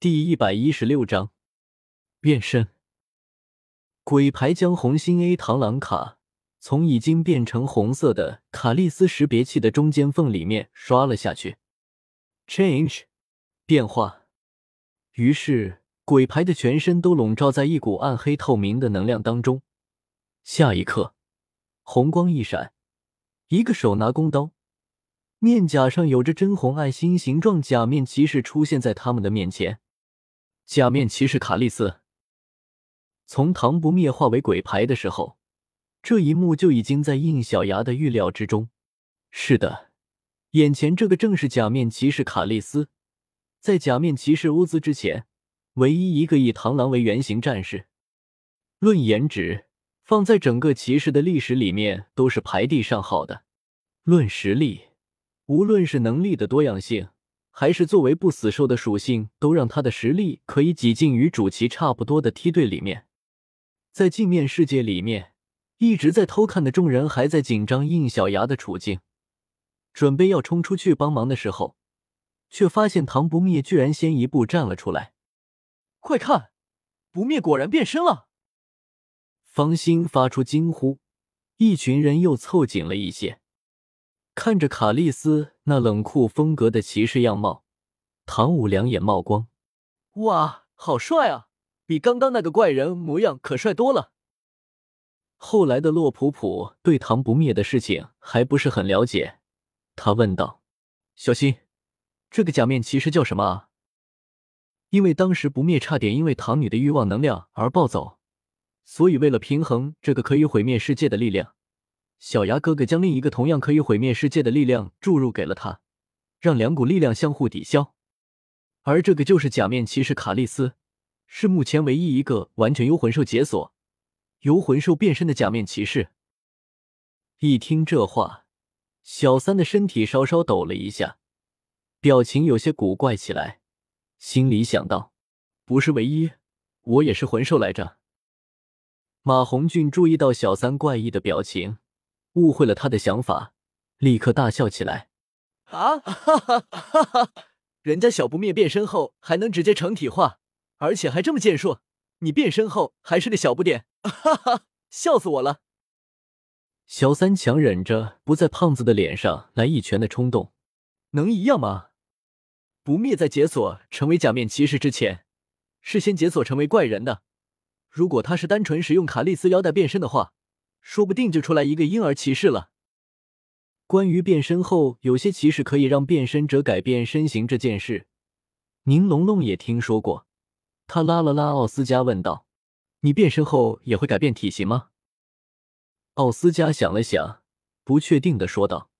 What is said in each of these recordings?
第一百一十六章变身。鬼牌将红心 A 螳螂卡从已经变成红色的卡利斯识别器的中间缝里面刷了下去。Change，变化。于是，鬼牌的全身都笼罩在一股暗黑透明的能量当中。下一刻，红光一闪，一个手拿弓刀。面甲上有着真红爱心形状假面骑士出现在他们的面前。假面骑士卡利斯从唐不灭化为鬼牌的时候，这一幕就已经在应小牙的预料之中。是的，眼前这个正是假面骑士卡利斯，在假面骑士乌兹之前，唯一一个以螳螂为原型战士。论颜值，放在整个骑士的历史里面都是排第上号的。论实力。无论是能力的多样性，还是作为不死兽的属性，都让他的实力可以挤进与主骑差不多的梯队里面。在镜面世界里面，一直在偷看的众人还在紧张应小牙的处境，准备要冲出去帮忙的时候，却发现唐不灭居然先一步站了出来。快看，不灭果然变身了！方心发出惊呼，一群人又凑紧了一些。看着卡利斯那冷酷风格的骑士样貌，唐舞两眼冒光：“哇，好帅啊！比刚刚那个怪人模样可帅多了。”后来的洛普普对唐不灭的事情还不是很了解，他问道：“小新，这个假面骑士叫什么啊？因为当时不灭差点因为唐女的欲望能量而暴走，所以为了平衡这个可以毁灭世界的力量。”小牙哥哥将另一个同样可以毁灭世界的力量注入给了他，让两股力量相互抵消。而这个就是假面骑士卡利斯，是目前唯一一个完全由魂兽解锁、由魂兽变身的假面骑士。一听这话，小三的身体稍稍抖了一下，表情有些古怪起来，心里想到：不是唯一，我也是魂兽来着。马红俊注意到小三怪异的表情。误会了他的想法，立刻大笑起来。啊哈哈哈哈！人家小不灭变身后还能直接成体化，而且还这么健硕，你变身后还是个小不点，哈哈，笑死我了！小三强忍着不在胖子的脸上来一拳的冲动，能一样吗？不灭在解锁成为假面骑士之前，是先解锁成为怪人的。如果他是单纯使用卡利斯腰带变身的话。说不定就出来一个婴儿骑士了。关于变身后有些骑士可以让变身者改变身形这件事，宁龙龙也听说过。他拉了拉奥斯加，问道：“你变身后也会改变体型吗？”奥斯加想了想，不确定的说道：“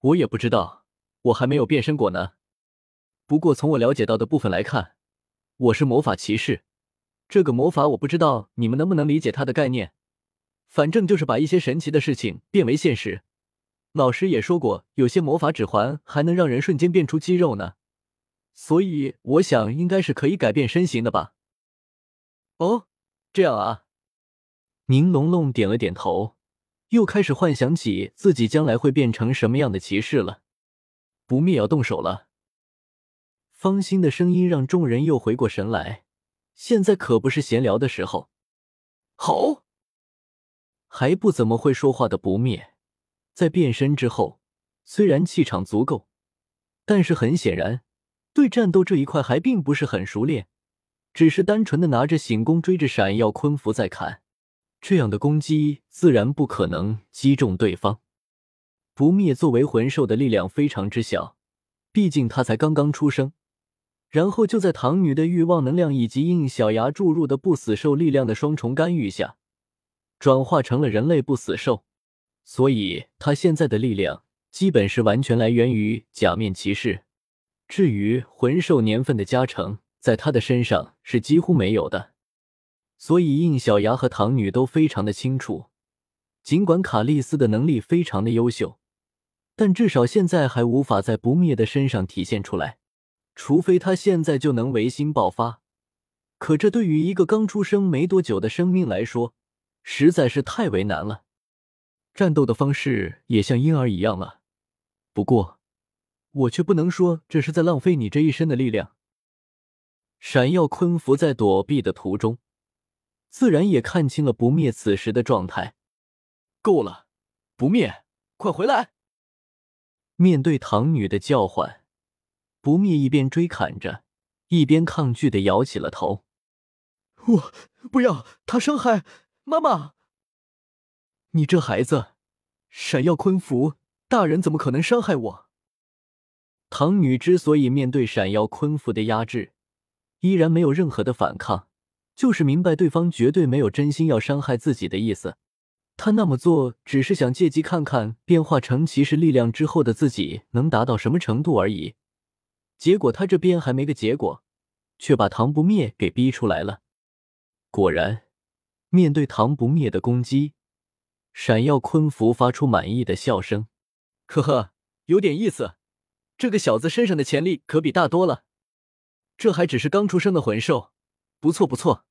我也不知道，我还没有变身过呢。不过从我了解到的部分来看，我是魔法骑士。这个魔法我不知道你们能不能理解它的概念。”反正就是把一些神奇的事情变为现实。老师也说过，有些魔法指环还能让人瞬间变出肌肉呢。所以我想应该是可以改变身形的吧。哦，这样啊。宁龙龙点了点头，又开始幻想起自己将来会变成什么样的骑士了。不灭要动手了。方心的声音让众人又回过神来，现在可不是闲聊的时候。好。还不怎么会说话的不灭，在变身之后，虽然气场足够，但是很显然，对战斗这一块还并不是很熟练，只是单纯的拿着醒弓追着闪耀昆符在砍，这样的攻击自然不可能击中对方。不灭作为魂兽的力量非常之小，毕竟他才刚刚出生，然后就在唐女的欲望能量以及应小牙注入的不死兽力量的双重干预下。转化成了人类不死兽，所以他现在的力量基本是完全来源于假面骑士。至于魂兽年份的加成，在他的身上是几乎没有的。所以应小牙和唐女都非常的清楚，尽管卡利斯的能力非常的优秀，但至少现在还无法在不灭的身上体现出来，除非他现在就能维新爆发。可这对于一个刚出生没多久的生命来说，实在是太为难了，战斗的方式也像婴儿一样了。不过，我却不能说这是在浪费你这一身的力量。闪耀昆符在躲避的途中，自然也看清了不灭此时的状态。够了，不灭，快回来！面对唐女的叫唤，不灭一边追砍着，一边抗拒的摇起了头。我不要他伤害妈妈！你这孩子，闪耀昆符，大人怎么可能伤害我？唐女之所以面对闪耀昆符的压制，依然没有任何的反抗，就是明白对方绝对没有真心要伤害自己的意思。他那么做，只是想借机看看变化成骑士力量之后的自己能达到什么程度而已。结果他这边还没个结果，却把唐不灭给逼出来了。果然，面对唐不灭的攻击，闪耀昆符发出满意的笑声：“呵呵，有点意思。这个小子身上的潜力可比大多了。这还只是刚出生的魂兽，不错不错。”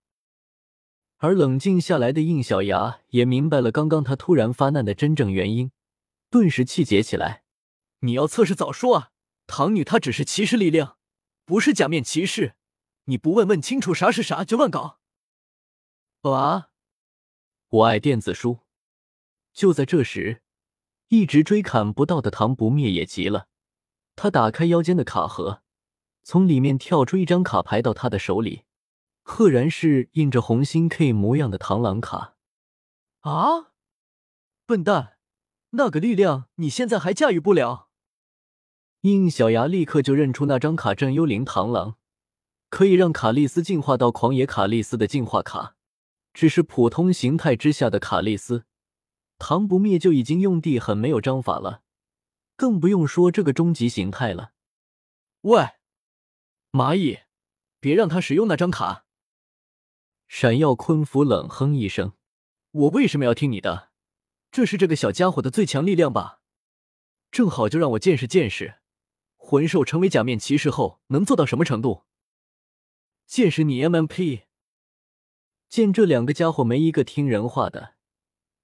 而冷静下来的应小牙也明白了刚刚他突然发难的真正原因，顿时气结起来：“你要测试早说啊！唐女她只是骑士力量，不是假面骑士，你不问问清楚啥是啥就乱搞。”啊！我爱电子书。就在这时，一直追砍不到的唐不灭也急了，他打开腰间的卡盒，从里面跳出一张卡牌到他的手里。赫然是印着红心 K 模样的螳螂卡，啊！笨蛋，那个力量你现在还驾驭不了？应小牙立刻就认出那张卡镇幽灵螳螂，可以让卡莉丝进化到狂野卡莉丝的进化卡。只是普通形态之下的卡莉丝，唐不灭就已经用地很没有章法了，更不用说这个终极形态了。喂，蚂蚁，别让他使用那张卡！闪耀昆符冷哼一声：“我为什么要听你的？这是这个小家伙的最强力量吧？正好就让我见识见识，魂兽成为假面骑士后能做到什么程度。见识你 MMP！” 见这两个家伙没一个听人话的，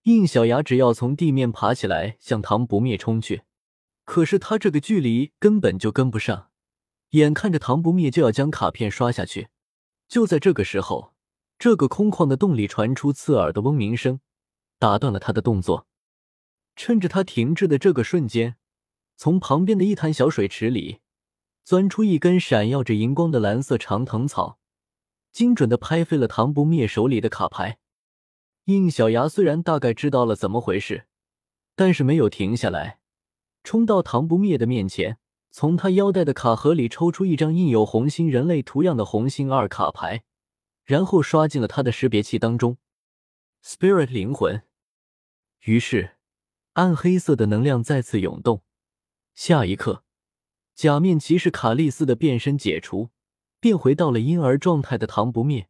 应小牙只要从地面爬起来向唐不灭冲去，可是他这个距离根本就跟不上，眼看着唐不灭就要将卡片刷下去，就在这个时候。这个空旷的洞里传出刺耳的嗡鸣声，打断了他的动作。趁着他停滞的这个瞬间，从旁边的一潭小水池里钻出一根闪耀着荧光的蓝色长藤草，精准的拍飞了唐不灭手里的卡牌。应小牙虽然大概知道了怎么回事，但是没有停下来，冲到唐不灭的面前，从他腰带的卡盒里抽出一张印有红心人类图样的红心二卡牌。然后刷进了他的识别器当中，Spirit 灵魂。于是，暗黑色的能量再次涌动。下一刻，假面骑士卡利斯的变身解除，变回到了婴儿状态的唐不灭。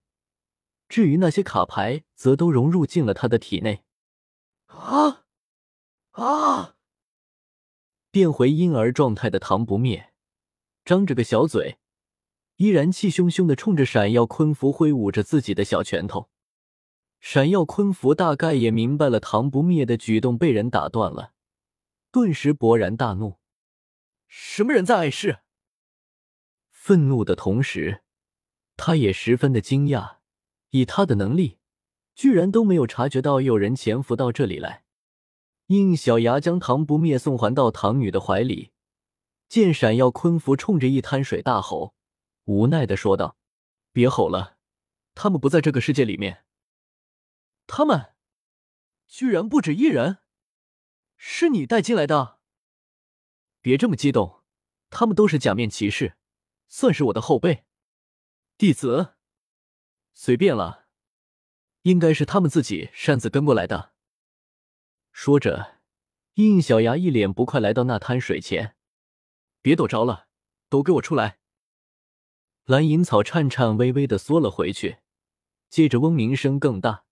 至于那些卡牌，则都融入进了他的体内。啊啊！变回婴儿状态的唐不灭，张着个小嘴。依然气汹汹的冲着闪耀昆符挥舞着自己的小拳头，闪耀昆符大概也明白了唐不灭的举动被人打断了，顿时勃然大怒：“什么人在碍事？”愤怒的同时，他也十分的惊讶，以他的能力，居然都没有察觉到有人潜伏到这里来。应小牙将唐不灭送还到唐女的怀里，见闪耀昆符冲着一滩水大吼。无奈的说道：“别吼了，他们不在这个世界里面。他们居然不止一人，是你带进来的？别这么激动，他们都是假面骑士，算是我的后辈、弟子。随便了，应该是他们自己擅自跟过来的。”说着，应小牙一脸不快来到那滩水前：“别躲着了，都给我出来！”蓝银草颤颤巍巍的缩了回去，接着嗡鸣声更大，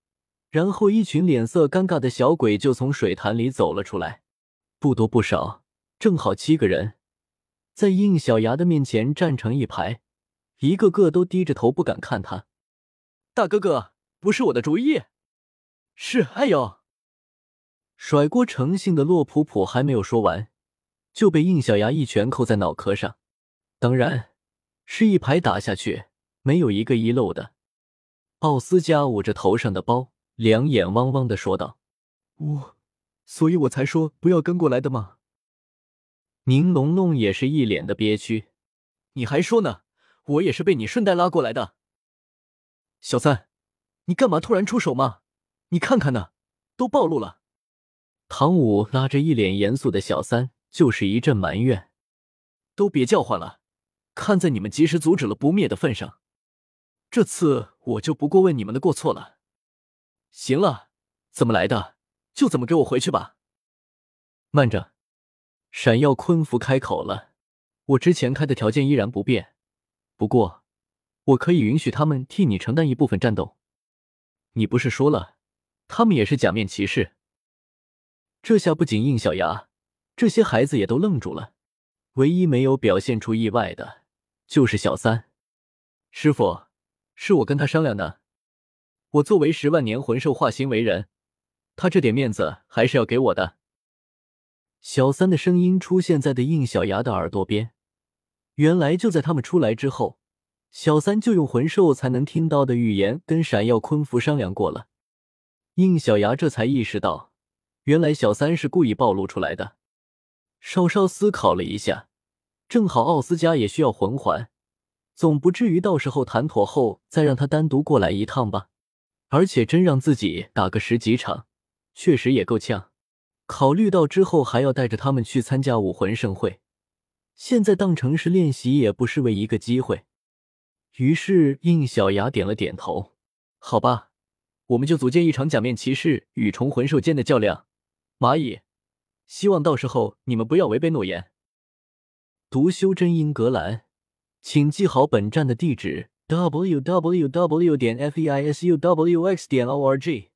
然后一群脸色尴尬的小鬼就从水潭里走了出来，不多不少，正好七个人，在应小牙的面前站成一排，一个个都低着头不敢看他。大哥哥，不是我的主意，是哎呦！甩锅成性的洛普普还没有说完，就被应小牙一拳扣在脑壳上，当然。是一排打下去，没有一个遗漏的。奥斯加捂着头上的包，两眼汪汪的说道：“我，所以我才说不要跟过来的吗？”宁龙龙也是一脸的憋屈：“你还说呢？我也是被你顺带拉过来的。”小三，你干嘛突然出手嘛？你看看呢，都暴露了。唐武拉着一脸严肃的小三，就是一阵埋怨：“都别叫唤了，看在你们及时阻止了不灭的份上，这次我就不过问你们的过错了。行了，怎么来的就怎么给我回去吧。”慢着，闪耀昆服开口了：“我之前开的条件依然不变，不过我可以允许他们替你承担一部分战斗。你不是说了，他们也是假面骑士？”这下不仅应小牙，这些孩子也都愣住了。唯一没有表现出意外的，就是小三。师傅，是我跟他商量的。我作为十万年魂兽化形为人，他这点面子还是要给我的。小三的声音出现在的应小牙的耳朵边。原来就在他们出来之后，小三就用魂兽才能听到的语言跟闪耀昆服商量过了。应小牙这才意识到。原来小三是故意暴露出来的。稍稍思考了一下，正好奥斯加也需要魂环，总不至于到时候谈妥后再让他单独过来一趟吧？而且真让自己打个十几场，确实也够呛。考虑到之后还要带着他们去参加武魂盛会，现在当成是练习也不失为一个机会。于是应小牙点了点头：“好吧，我们就组建一场假面骑士与虫魂兽间的较量。”蚂蚁，希望到时候你们不要违背诺言。读修真英格兰，请记好本站的地址：w w w. 点 f e i s u w x. 点 o r g。